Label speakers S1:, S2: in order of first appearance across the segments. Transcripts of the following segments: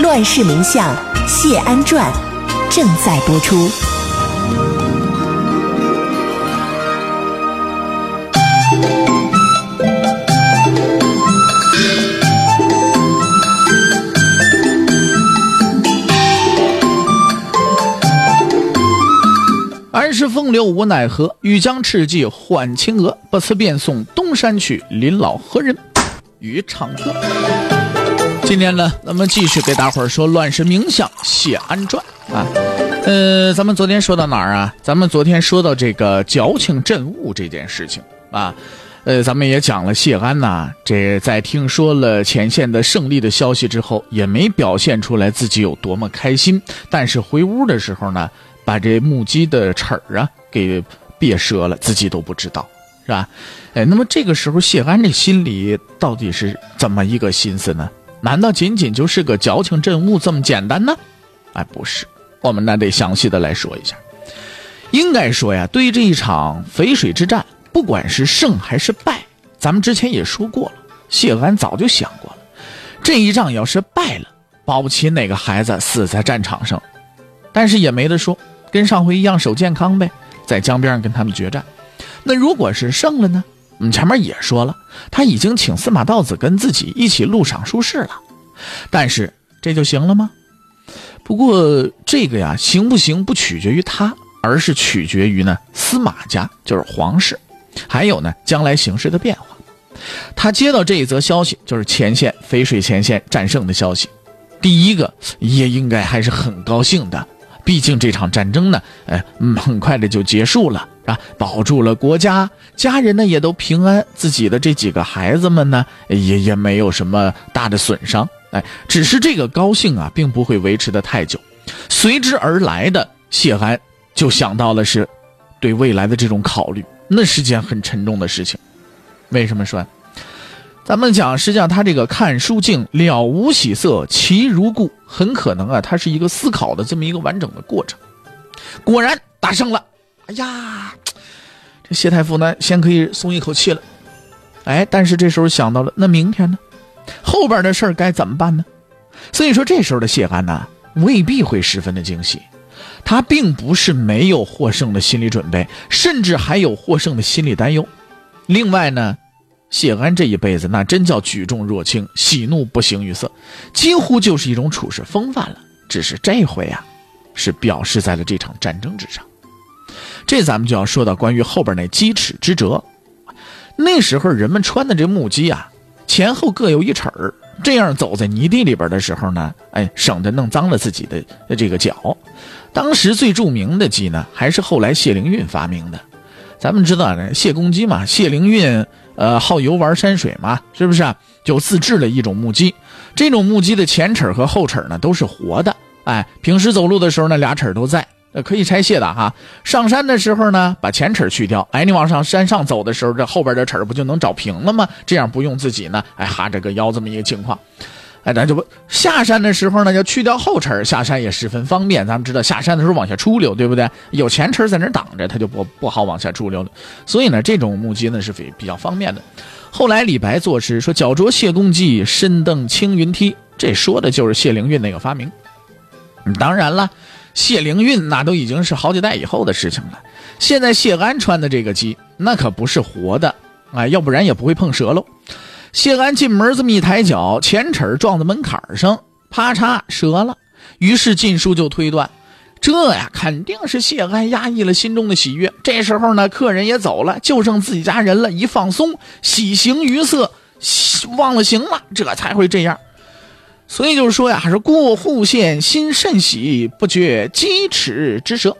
S1: 乱世名相谢安传》正在播出。
S2: 安时风流无奈何，欲将赤骥换青鹅。不辞便送东山去，临老何人与唱歌？今天呢，咱们继续给大伙儿说《乱世名相谢安传》啊。呃，咱们昨天说到哪儿啊？咱们昨天说到这个矫情镇物这件事情啊。呃，咱们也讲了谢安呐，这在听说了前线的胜利的消息之后，也没表现出来自己有多么开心。但是回屋的时候呢，把这木屐的齿儿啊给别折了，自己都不知道，是吧？哎，那么这个时候谢安这心里到底是怎么一个心思呢？难道仅仅就是个矫情镇物这么简单呢？哎，不是，我们那得详细的来说一下。应该说呀，对于这一场淝水之战。不管是胜还是败，咱们之前也说过了。谢安早就想过了，这一仗要是败了，保不齐哪个孩子死在战场上。但是也没得说，跟上回一样守健康呗，在江边上跟他们决战。那如果是胜了呢？我们前面也说了，他已经请司马道子跟自己一起录赏书事了。但是这就行了吗？不过这个呀，行不行不取决于他，而是取决于呢司马家，就是皇室。还有呢，将来形势的变化。他接到这一则消息，就是前线淝水前线战胜的消息。第一个也应该还是很高兴的，毕竟这场战争呢，哎，很快的就结束了，啊，保住了国家，家人呢也都平安，自己的这几个孩子们呢，也也没有什么大的损伤。哎，只是这个高兴啊，并不会维持的太久。随之而来的谢安就想到了是，对未来的这种考虑。那是件很沉重的事情，为什么说？咱们讲，实际上他这个看书镜了无喜色，其如故，很可能啊，他是一个思考的这么一个完整的过程。果然打胜了，哎呀，这谢太傅呢，先可以松一口气了。哎，但是这时候想到了，那明天呢？后边的事儿该怎么办呢？所以说，这时候的谢安呢，未必会十分的惊喜。他并不是没有获胜的心理准备，甚至还有获胜的心理担忧。另外呢，谢安这一辈子那真叫举重若轻，喜怒不形于色，几乎就是一种处事风范了。只是这回啊，是表示在了这场战争之上。这咱们就要说到关于后边那鸡齿之折。那时候人们穿的这木屐啊，前后各有一齿儿，这样走在泥地里边的时候呢，哎，省得弄脏了自己的这个脚。当时最著名的鸡呢，还是后来谢灵运发明的。咱们知道呢，谢公鸡嘛，谢灵运呃好游玩山水嘛，是不是啊？就自制了一种木屐。这种木屐的前齿和后齿呢都是活的，哎，平时走路的时候呢俩齿都在，呃可以拆卸的哈。上山的时候呢把前齿去掉，哎，你往上山上走的时候，这后边的齿不就能找平了吗？这样不用自己呢哎哈着个腰这么一个情况。哎，咱就不下山的时候呢，要去掉后齿下山也十分方便。咱们知道下山的时候往下出溜，对不对？有前齿在那挡着，它就不不好往下出溜了。所以呢，这种木屐呢是比比较方便的。后来李白作诗说：“脚着谢公屐，身登青云梯。”这说的就是谢灵运那个发明。当然了，谢灵运那都已经是好几代以后的事情了。现在谢安穿的这个鸡，那可不是活的，哎，要不然也不会碰折喽。谢安进门这么一抬脚，前齿撞在门槛上，啪嚓折了。于是晋书就推断，这呀肯定是谢安压抑了心中的喜悦。这时候呢，客人也走了，就剩自己家人了。一放松，喜形于色，忘了形了，这才会这样。所以就是说呀，还是过户县心甚喜，不觉鸡齿之舌。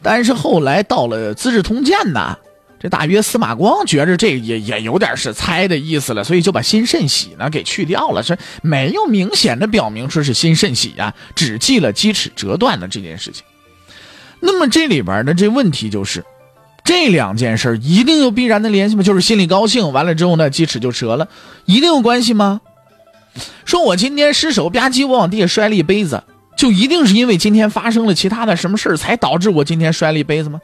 S2: 但是后来到了《资治通鉴》呐。这大约司马光觉着这也也有点是猜的意思了，所以就把新慎喜呢给去掉了，是没有明显的表明说是新慎喜呀，只记了鸡齿折断的这件事情。那么这里边的这问题就是，这两件事一定有必然的联系吗？就是心里高兴完了之后呢，鸡齿就折了，一定有关系吗？说我今天失手吧唧，我往地下摔了一杯子，就一定是因为今天发生了其他的什么事才导致我今天摔了一杯子吗？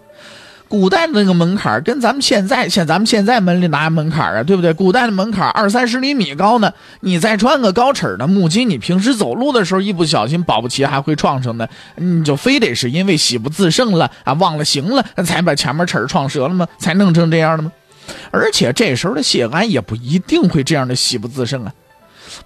S2: 古代的那个门槛跟咱们现在，像咱们现在门里哪有门槛啊？对不对？古代的门槛二三十厘米高呢，你再穿个高尺的木屐，你平时走路的时候一不小心，保不齐还会撞上呢。你就非得是因为喜不自胜了啊，忘了行了，才把前面尺撞折了吗？才弄成这样的吗？而且这时候的谢安也不一定会这样的喜不自胜啊。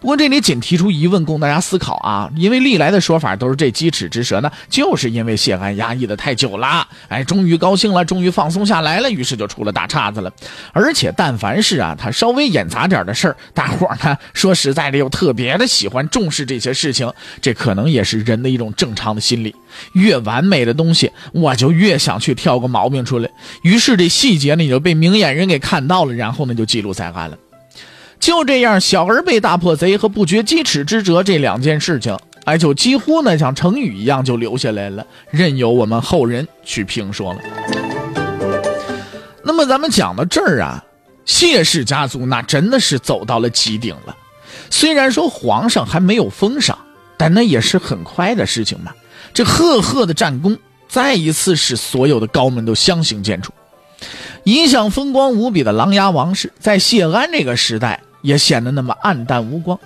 S2: 不过这里仅提出疑问供大家思考啊，因为历来的说法都是这鸡齿之舌呢，就是因为谢安压抑的太久了，哎，终于高兴了，终于放松下来了，于是就出了大岔子了。而且但凡是啊，他稍微演杂点的事儿，大伙儿呢 说实在的又特别的喜欢重视这些事情，这可能也是人的一种正常的心理。越完美的东西，我就越想去挑个毛病出来，于是这细节呢也就被明眼人给看到了，然后呢就记录在案了。就这样，小儿被大破贼和不觉鸡齿之折这两件事情，哎，就几乎呢像成语一样就留下来了，任由我们后人去评说了。那么咱们讲到这儿啊，谢氏家族那真的是走到了极顶了。虽然说皇上还没有封赏，但那也是很快的事情嘛。这赫赫的战功，再一次使所有的高门都相形见绌。一向风光无比的琅琊王氏，在谢安这个时代。也显得那么暗淡无光。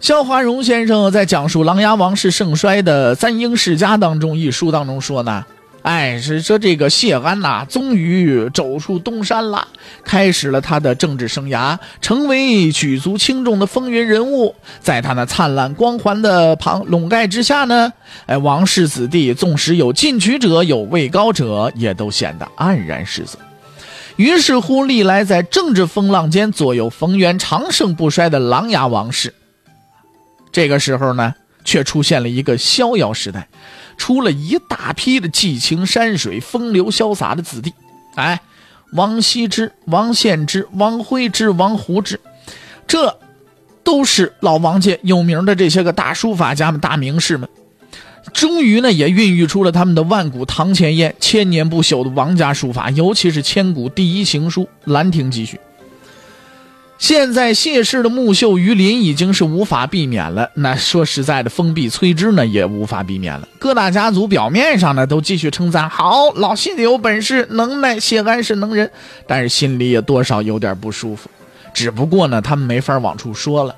S2: 肖华荣先生在讲述琅琊王氏盛衰的《三英世家》当中一书当中说呢，哎，是说这个谢安呐，终于走出东山了，开始了他的政治生涯，成为举足轻重的风云人物。在他那灿烂光环的旁笼盖之下呢，哎，王氏子弟纵使有进取者，有位高者，也都显得黯然失色。于是乎，历来在政治风浪间左右逢源、长盛不衰的琅琊王氏，这个时候呢，却出现了一个逍遥时代，出了一大批的寄情山水、风流潇洒的子弟。哎，王羲之、王献之、王徽之、王胡之，这都是老王家有名的这些个大书法家们、大名士们。终于呢，也孕育出了他们的万古堂前燕、千年不朽的王家书法，尤其是千古第一行书《兰亭集序》。现在谢氏的木秀于林已经是无法避免了，那说实在的，封闭摧之呢也无法避免了。各大家族表面上呢都继续称赞好，老谢有本事、能耐，谢安是能人，但是心里也多少有点不舒服。只不过呢，他们没法往出说了。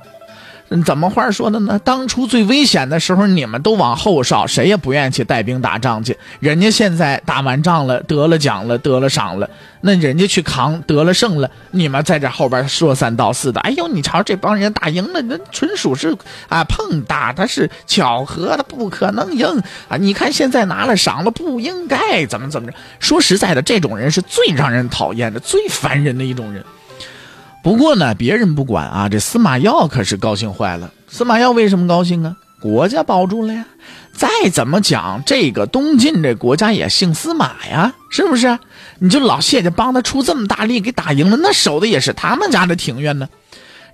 S2: 怎么话说的呢？当初最危险的时候，你们都往后稍，谁也不愿意去带兵打仗去。人家现在打完仗了，得了奖了，得了赏了，那人家去扛得了胜了，你们在这后边说三道四的。哎呦，你瞧这帮人打赢了，那纯属是啊碰打，他是巧合，他不可能赢啊！你看现在拿了赏了，不应该怎么怎么着？说实在的，这种人是最让人讨厌的，最烦人的一种人。不过呢，别人不管啊，这司马曜可是高兴坏了。司马曜为什么高兴啊？国家保住了呀！再怎么讲，这个东晋这国家也姓司马呀，是不是？你就老谢家帮他出这么大力给打赢了，那守的也是他们家的庭院呢。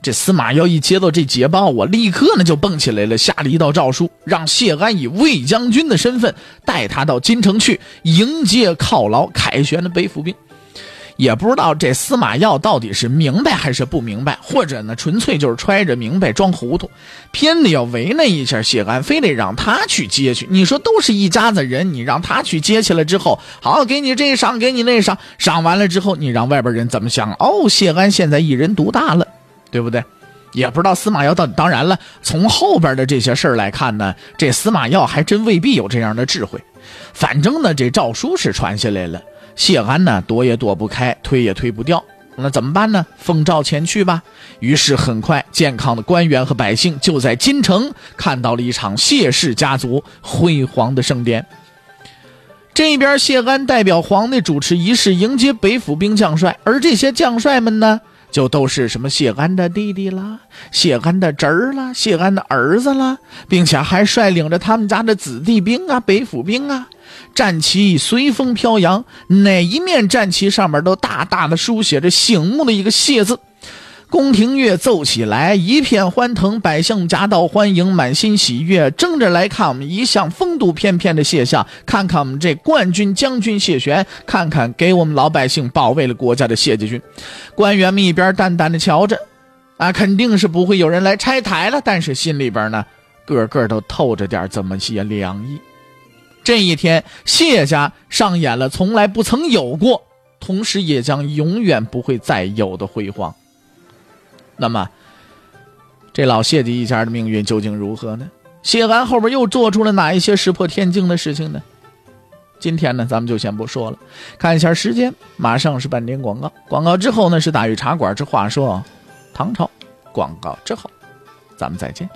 S2: 这司马曜一接到这捷报，我立刻呢就蹦起来了，下了一道诏书，让谢安以魏将军的身份带他到京城去迎接犒劳凯旋的北府兵。也不知道这司马曜到底是明白还是不明白，或者呢，纯粹就是揣着明白装糊涂，偏得要为难一下谢安，非得让他去接去。你说都是一家子人，你让他去接去了之后，好给你这赏，给你那赏，赏完了之后，你让外边人怎么想？哦，谢安现在一人独大了，对不对？也不知道司马曜到底。当然了，从后边的这些事儿来看呢，这司马曜还真未必有这样的智慧。反正呢，这诏书是传下来了。谢安呢，躲也躲不开，推也推不掉，那怎么办呢？奉诏前去吧。于是很快，健康的官员和百姓就在京城看到了一场谢氏家族辉煌的盛典。这边谢安代表皇帝主持仪式，迎接北府兵将帅，而这些将帅们呢？就都是什么谢安的弟弟啦、谢安的侄儿啦、谢安的儿子啦，并且还率领着他们家的子弟兵啊、北府兵啊，战旗随风飘扬，哪一面战旗上面都大大的书写着醒目的一个谢字。宫廷乐奏起来，一片欢腾，百姓夹道欢迎，满心喜悦，争着来看我们一向风度翩翩的谢相，看看我们这冠军将军谢玄，看看给我们老百姓保卫了国家的谢家军。官员们一边淡淡的瞧着，啊，肯定是不会有人来拆台了，但是心里边呢，个个都透着点这么些凉意。这一天，谢家上演了从来不曾有过，同时也将永远不会再有的辉煌。那么，这老谢家一家的命运究竟如何呢？谢安后边又做出了哪一些石破天惊的事情呢？今天呢，咱们就先不说了，看一下时间，马上是半点广告，广告之后呢是大禹茶馆之话说唐朝，广告之后，咱们再见。